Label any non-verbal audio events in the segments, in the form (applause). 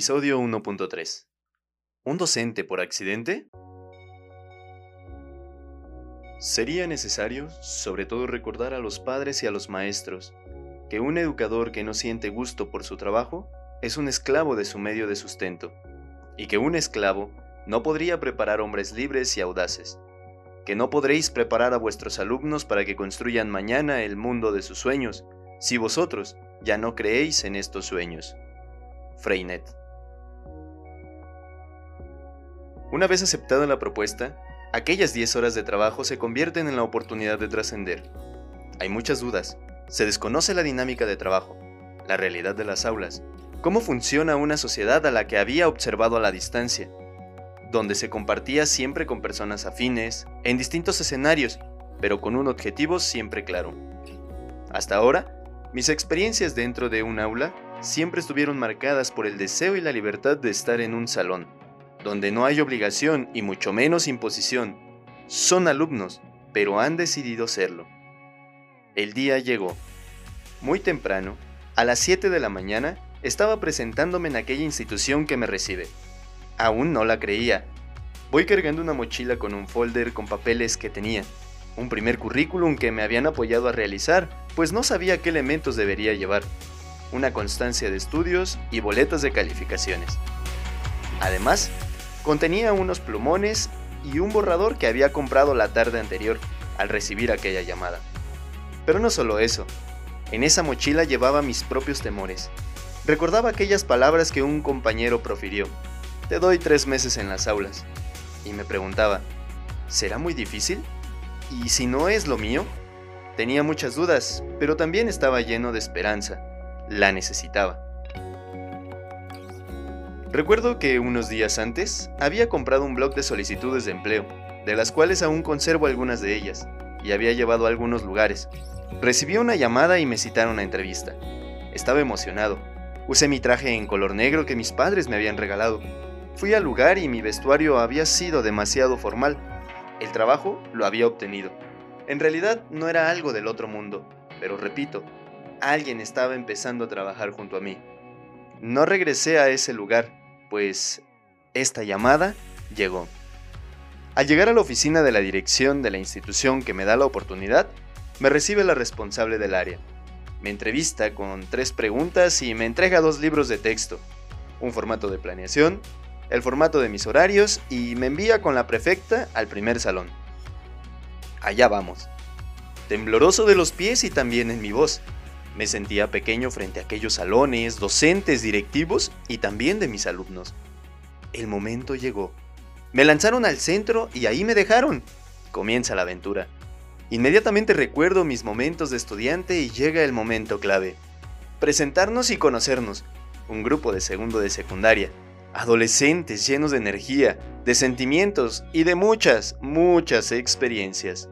Episodio 1.3. ¿Un docente por accidente? Sería necesario, sobre todo, recordar a los padres y a los maestros, que un educador que no siente gusto por su trabajo es un esclavo de su medio de sustento, y que un esclavo no podría preparar hombres libres y audaces, que no podréis preparar a vuestros alumnos para que construyan mañana el mundo de sus sueños, si vosotros ya no creéis en estos sueños. Freinet. Una vez aceptada la propuesta, aquellas 10 horas de trabajo se convierten en la oportunidad de trascender. Hay muchas dudas, se desconoce la dinámica de trabajo, la realidad de las aulas, cómo funciona una sociedad a la que había observado a la distancia, donde se compartía siempre con personas afines, en distintos escenarios, pero con un objetivo siempre claro. Hasta ahora, mis experiencias dentro de un aula siempre estuvieron marcadas por el deseo y la libertad de estar en un salón, donde no hay obligación y mucho menos imposición. Son alumnos, pero han decidido serlo. El día llegó. Muy temprano, a las 7 de la mañana, estaba presentándome en aquella institución que me recibe. Aún no la creía. Voy cargando una mochila con un folder con papeles que tenía, un primer currículum que me habían apoyado a realizar, pues no sabía qué elementos debería llevar, una constancia de estudios y boletas de calificaciones. Además, contenía unos plumones y un borrador que había comprado la tarde anterior al recibir aquella llamada. Pero no solo eso, en esa mochila llevaba mis propios temores. Recordaba aquellas palabras que un compañero profirió. Te doy tres meses en las aulas. Y me preguntaba, ¿será muy difícil? ¿Y si no es lo mío? Tenía muchas dudas, pero también estaba lleno de esperanza. La necesitaba. Recuerdo que unos días antes había comprado un blog de solicitudes de empleo, de las cuales aún conservo algunas de ellas, y había llevado a algunos lugares. Recibí una llamada y me citaron a entrevista. Estaba emocionado. Usé mi traje en color negro que mis padres me habían regalado. Fui al lugar y mi vestuario había sido demasiado formal, el trabajo lo había obtenido. En realidad no era algo del otro mundo, pero repito, alguien estaba empezando a trabajar junto a mí. No regresé a ese lugar, pues esta llamada llegó. Al llegar a la oficina de la dirección de la institución que me da la oportunidad, me recibe la responsable del área. Me entrevista con tres preguntas y me entrega dos libros de texto, un formato de planeación el formato de mis horarios y me envía con la prefecta al primer salón. Allá vamos. Tembloroso de los pies y también en mi voz. Me sentía pequeño frente a aquellos salones, docentes, directivos y también de mis alumnos. El momento llegó. Me lanzaron al centro y ahí me dejaron. Comienza la aventura. Inmediatamente recuerdo mis momentos de estudiante y llega el momento clave. Presentarnos y conocernos. Un grupo de segundo de secundaria adolescentes llenos de energía, de sentimientos y de muchas, muchas experiencias.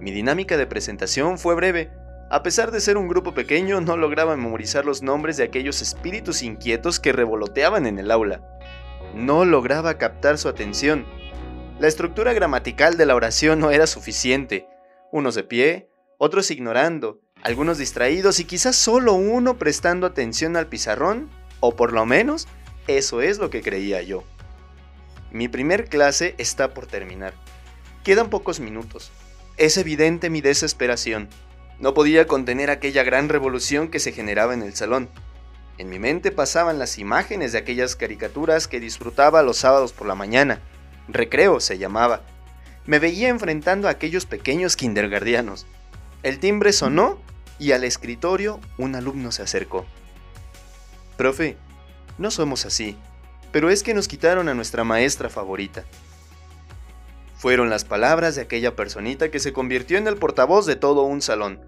Mi dinámica de presentación fue breve. A pesar de ser un grupo pequeño, no lograba memorizar los nombres de aquellos espíritus inquietos que revoloteaban en el aula. No lograba captar su atención. La estructura gramatical de la oración no era suficiente. Unos de pie, otros ignorando, algunos distraídos y quizás solo uno prestando atención al pizarrón, o por lo menos eso es lo que creía yo. Mi primer clase está por terminar. Quedan pocos minutos. Es evidente mi desesperación. No podía contener aquella gran revolución que se generaba en el salón. En mi mente pasaban las imágenes de aquellas caricaturas que disfrutaba los sábados por la mañana. Recreo se llamaba. Me veía enfrentando a aquellos pequeños kindergardianos. El timbre sonó y al escritorio un alumno se acercó. Profe, no somos así, pero es que nos quitaron a nuestra maestra favorita. Fueron las palabras de aquella personita que se convirtió en el portavoz de todo un salón,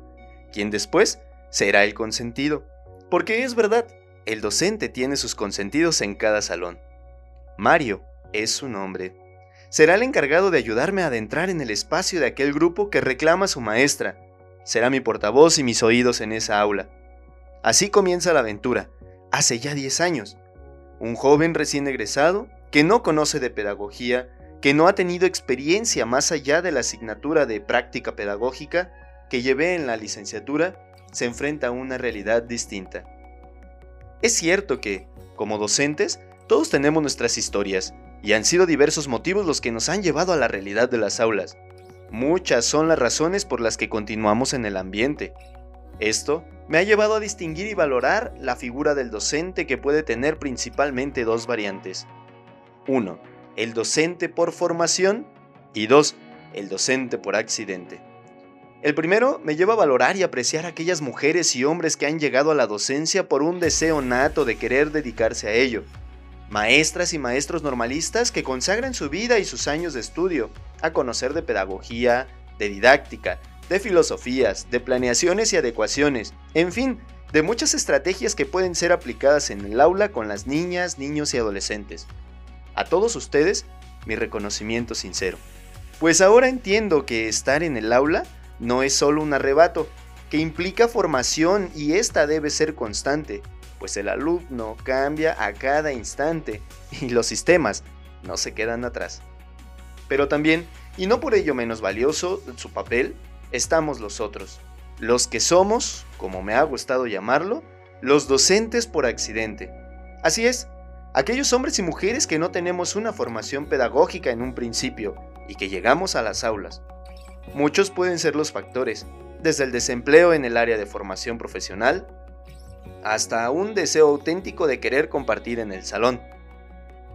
quien después será el consentido. Porque es verdad, el docente tiene sus consentidos en cada salón. Mario es su nombre. Será el encargado de ayudarme a adentrar en el espacio de aquel grupo que reclama su maestra. Será mi portavoz y mis oídos en esa aula. Así comienza la aventura, hace ya 10 años, un joven recién egresado que no conoce de pedagogía, que no ha tenido experiencia más allá de la asignatura de práctica pedagógica que llevé en la licenciatura, se enfrenta a una realidad distinta. Es cierto que, como docentes, todos tenemos nuestras historias, y han sido diversos motivos los que nos han llevado a la realidad de las aulas. Muchas son las razones por las que continuamos en el ambiente. Esto me ha llevado a distinguir y valorar la figura del docente que puede tener principalmente dos variantes. 1. El docente por formación y 2. El docente por accidente. El primero me lleva a valorar y apreciar a aquellas mujeres y hombres que han llegado a la docencia por un deseo nato de querer dedicarse a ello. Maestras y maestros normalistas que consagran su vida y sus años de estudio a conocer de pedagogía, de didáctica, de filosofías, de planeaciones y adecuaciones, en fin, de muchas estrategias que pueden ser aplicadas en el aula con las niñas, niños y adolescentes. A todos ustedes, mi reconocimiento sincero. Pues ahora entiendo que estar en el aula no es solo un arrebato, que implica formación y esta debe ser constante, pues el alumno cambia a cada instante (laughs) y los sistemas no se quedan atrás. Pero también, y no por ello menos valioso su papel, estamos los otros, los que somos, como me ha gustado llamarlo, los docentes por accidente. Así es, aquellos hombres y mujeres que no tenemos una formación pedagógica en un principio y que llegamos a las aulas, Muchos pueden ser los factores, desde el desempleo en el área de formación profesional, hasta un deseo auténtico de querer compartir en el salón.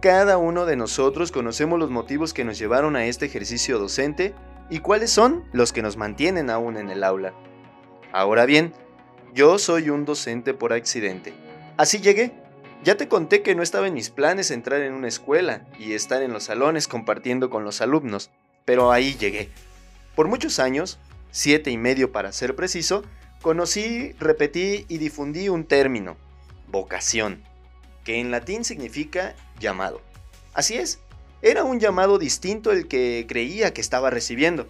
Cada uno de nosotros conocemos los motivos que nos llevaron a este ejercicio docente y cuáles son los que nos mantienen aún en el aula. Ahora bien, yo soy un docente por accidente. Así llegué. Ya te conté que no estaba en mis planes entrar en una escuela y estar en los salones compartiendo con los alumnos, pero ahí llegué. Por muchos años, siete y medio para ser preciso, conocí, repetí y difundí un término, vocación, que en latín significa llamado. Así es, era un llamado distinto el que creía que estaba recibiendo.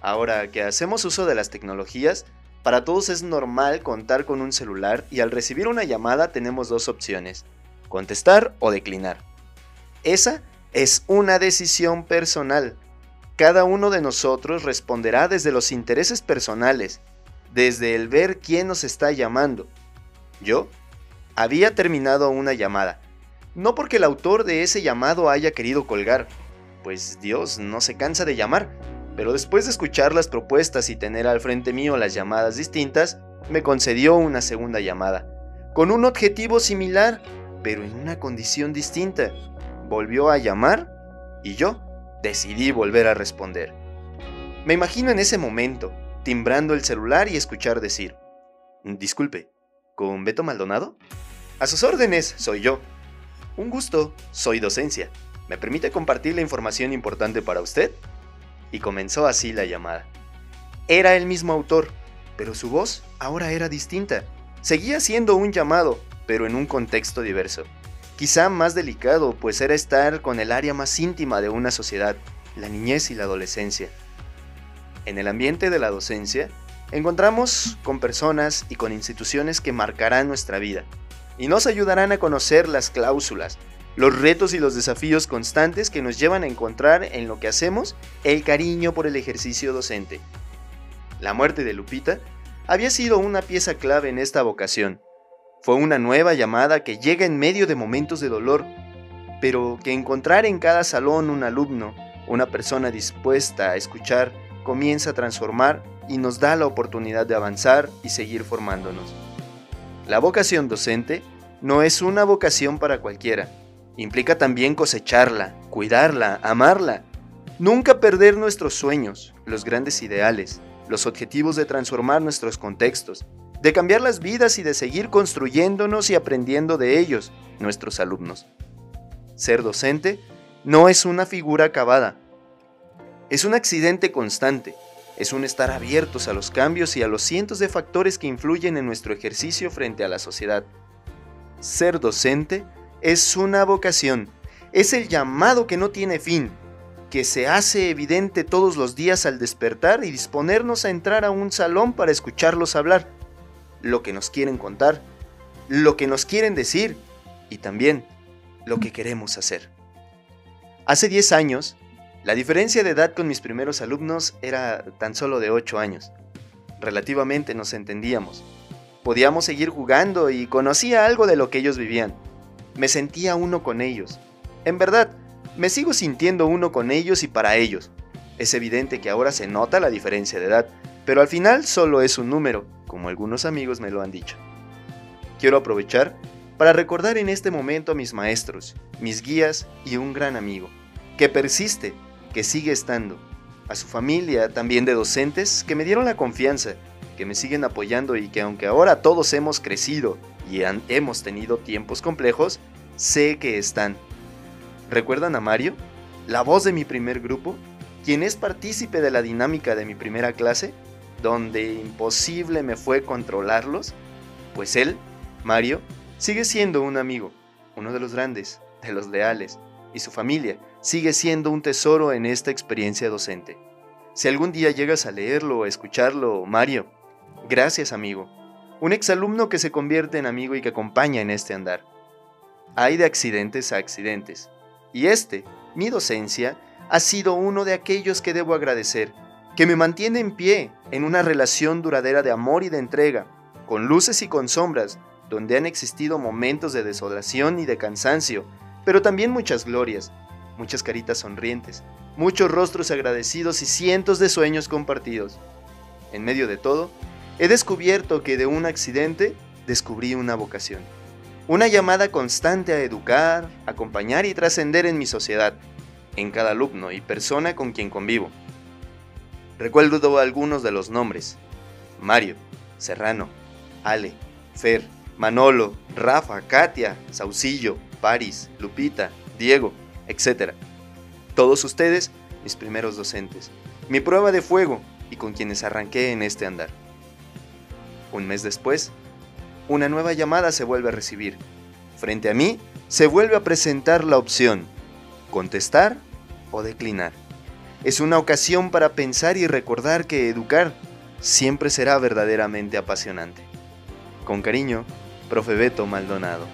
Ahora que hacemos uso de las tecnologías, para todos es normal contar con un celular y al recibir una llamada tenemos dos opciones, contestar o declinar. Esa es una decisión personal cada uno de nosotros responderá desde los intereses personales, desde el ver quién nos está llamando. Yo había terminado una llamada, no porque el autor de ese llamado haya querido colgar, pues Dios no se cansa de llamar, pero después de escuchar las propuestas y tener al frente mío las llamadas distintas, me concedió una segunda llamada, con un objetivo similar, pero en una condición distinta. Volvió a llamar y yo Decidí volver a responder. Me imagino en ese momento, timbrando el celular y escuchar decir, Disculpe, ¿con Beto Maldonado? A sus órdenes, soy yo. Un gusto, soy docencia. ¿Me permite compartir la información importante para usted? Y comenzó así la llamada. Era el mismo autor, pero su voz ahora era distinta. Seguía siendo un llamado, pero en un contexto diverso quizá más delicado, pues era estar con el área más íntima de una sociedad, la niñez y la adolescencia. En el ambiente de la docencia, encontramos con personas y con instituciones que marcarán nuestra vida y nos ayudarán a conocer las cláusulas, los retos y los desafíos constantes que nos llevan a encontrar en lo que hacemos el cariño por el ejercicio docente. La muerte de Lupita había sido una pieza clave en esta vocación, fue una nueva llamada que llega en medio de momentos de dolor, pero que encontrar en cada salón un alumno, una persona dispuesta a escuchar, comienza a transformar y nos da la oportunidad de avanzar y seguir formándonos. La vocación docente no es una vocación para cualquiera. Implica también cosecharla, cuidarla, amarla. Nunca perder nuestros sueños, los grandes ideales, los objetivos de transformar nuestros contextos, de cambiar las vidas y de seguir construyéndonos y aprendiendo de ellos, nuestros alumnos. Ser docente no es una figura acabada, es un accidente constante, es un estar abiertos a los cambios y a los cientos de factores que influyen en nuestro ejercicio frente a la sociedad. Ser docente es una vocación, es el llamado que no tiene fin, que se hace evidente todos los días al despertar y disponernos a entrar a un salón para escucharlos hablar lo que nos quieren contar, lo que nos quieren decir y también lo que queremos hacer. Hace 10 años, la diferencia de edad con mis primeros alumnos era tan solo de 8 años. Relativamente nos entendíamos. Podíamos seguir jugando y conocía algo de lo que ellos vivían. Me sentía uno con ellos. En verdad, me sigo sintiendo uno con ellos y para ellos. Es evidente que ahora se nota la diferencia de edad, pero al final solo es un número, como algunos amigos me lo han dicho. Quiero aprovechar para recordar en este momento a mis maestros, mis guías y un gran amigo, que persiste, que sigue estando, a su familia, también de docentes, que me dieron la confianza, que me siguen apoyando y que aunque ahora todos hemos crecido y hemos tenido tiempos complejos, sé que están. ¿Recuerdan a Mario? La voz de mi primer grupo, quien es partícipe de la dinámica de mi primera clase, donde imposible me fue controlarlos, pues él, Mario, sigue siendo un amigo, uno de los grandes, de los leales, y su familia sigue siendo un tesoro en esta experiencia docente. Si algún día llegas a leerlo o escucharlo, Mario, gracias amigo. Un exalumno que se convierte en amigo y que acompaña en este andar. Hay de accidentes a accidentes. Y este, mi docencia, ha sido uno de aquellos que debo agradecer, que me mantiene en pie en una relación duradera de amor y de entrega, con luces y con sombras, donde han existido momentos de desolación y de cansancio, pero también muchas glorias, muchas caritas sonrientes, muchos rostros agradecidos y cientos de sueños compartidos. En medio de todo, he descubierto que de un accidente descubrí una vocación. Una llamada constante a educar, acompañar y trascender en mi sociedad, en cada alumno y persona con quien convivo. Recuerdo algunos de los nombres. Mario, Serrano, Ale, Fer, Manolo, Rafa, Katia, Saucillo, Paris, Lupita, Diego, etc. Todos ustedes, mis primeros docentes, mi prueba de fuego y con quienes arranqué en este andar. Un mes después, una nueva llamada se vuelve a recibir. Frente a mí, se vuelve a presentar la opción, contestar o declinar. Es una ocasión para pensar y recordar que educar siempre será verdaderamente apasionante. Con cariño, Profe Beto Maldonado.